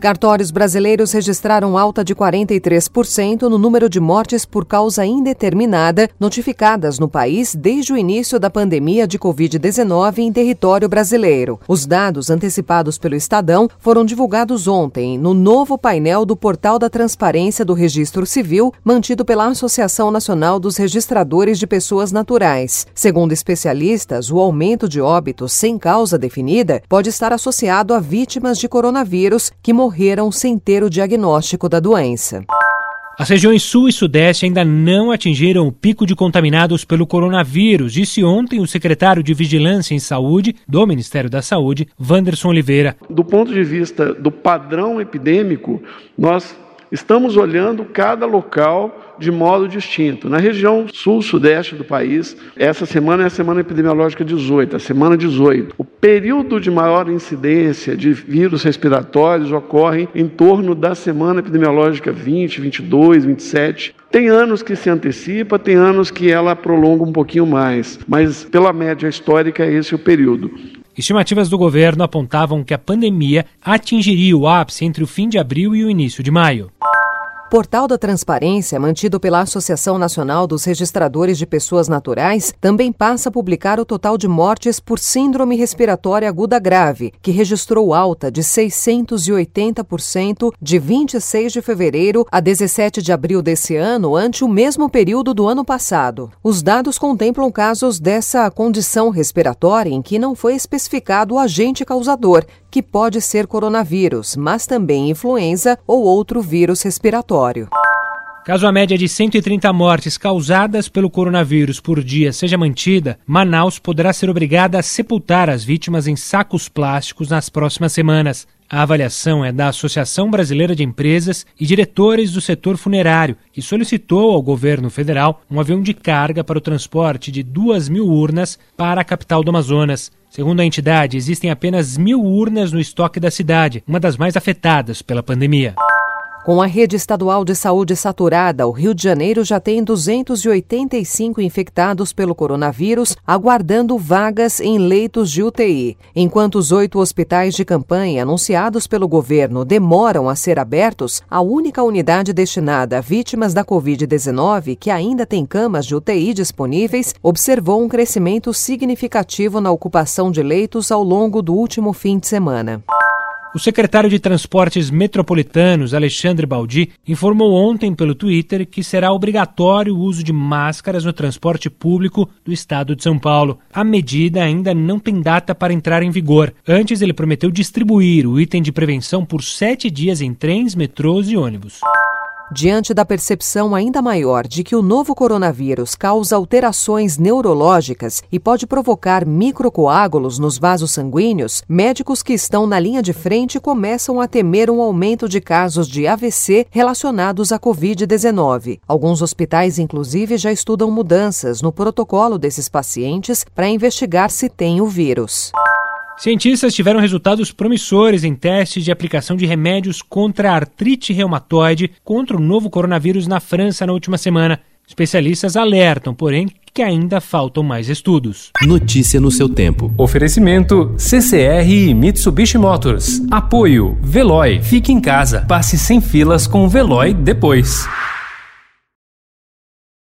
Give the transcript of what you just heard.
Cartórios brasileiros registraram alta de 43% no número de mortes por causa indeterminada notificadas no país desde o início da pandemia de Covid-19 em território brasileiro. Os dados antecipados pelo Estadão foram divulgados ontem no novo painel do Portal da Transparência do Registro Civil, mantido pela Associação Nacional dos Registradores de Pessoas Naturais. Segundo especialistas, o aumento de óbitos sem causa definida pode estar associado a vítimas de coronavírus que morreram sem ter o diagnóstico da doença. As regiões Sul e Sudeste ainda não atingiram o pico de contaminados pelo coronavírus, disse ontem o secretário de Vigilância em Saúde do Ministério da Saúde, Wanderson Oliveira. Do ponto de vista do padrão epidêmico, nós estamos olhando cada local de modo distinto. Na região sul-sudeste do país, essa semana é a semana epidemiológica 18, a semana 18. O período de maior incidência de vírus respiratórios ocorre em torno da semana epidemiológica 20, 22, 27. Tem anos que se antecipa, tem anos que ela prolonga um pouquinho mais, mas pela média histórica é esse o período. Estimativas do governo apontavam que a pandemia atingiria o ápice entre o fim de abril e o início de maio. Portal da Transparência, mantido pela Associação Nacional dos Registradores de Pessoas Naturais, também passa a publicar o total de mortes por síndrome respiratória aguda grave, que registrou alta de 680% de 26 de fevereiro a 17 de abril desse ano, ante o mesmo período do ano passado. Os dados contemplam casos dessa condição respiratória em que não foi especificado o agente causador, que pode ser coronavírus, mas também influenza ou outro vírus respiratório. Caso a média de 130 mortes causadas pelo coronavírus por dia seja mantida, Manaus poderá ser obrigada a sepultar as vítimas em sacos plásticos nas próximas semanas. A avaliação é da Associação Brasileira de Empresas e diretores do setor funerário, que solicitou ao governo federal um avião de carga para o transporte de duas mil urnas para a capital do Amazonas. Segundo a entidade, existem apenas mil urnas no estoque da cidade, uma das mais afetadas pela pandemia. Com a rede estadual de saúde saturada, o Rio de Janeiro já tem 285 infectados pelo coronavírus, aguardando vagas em leitos de UTI. Enquanto os oito hospitais de campanha anunciados pelo governo demoram a ser abertos, a única unidade destinada a vítimas da Covid-19, que ainda tem camas de UTI disponíveis, observou um crescimento significativo na ocupação de leitos ao longo do último fim de semana. O secretário de Transportes Metropolitanos, Alexandre Baldi, informou ontem pelo Twitter que será obrigatório o uso de máscaras no transporte público do estado de São Paulo. A medida ainda não tem data para entrar em vigor. Antes, ele prometeu distribuir o item de prevenção por sete dias em trens, metrôs e ônibus. Diante da percepção ainda maior de que o novo coronavírus causa alterações neurológicas e pode provocar microcoágulos nos vasos sanguíneos, médicos que estão na linha de frente começam a temer um aumento de casos de AVC relacionados à Covid-19. Alguns hospitais, inclusive, já estudam mudanças no protocolo desses pacientes para investigar se tem o vírus. Cientistas tiveram resultados promissores em testes de aplicação de remédios contra a artrite reumatoide contra o novo coronavírus na França na última semana. Especialistas alertam, porém, que ainda faltam mais estudos. Notícia no seu tempo. Oferecimento CCR e Mitsubishi Motors. Apoio Veloy. Fique em casa. Passe sem filas com o Veloy depois.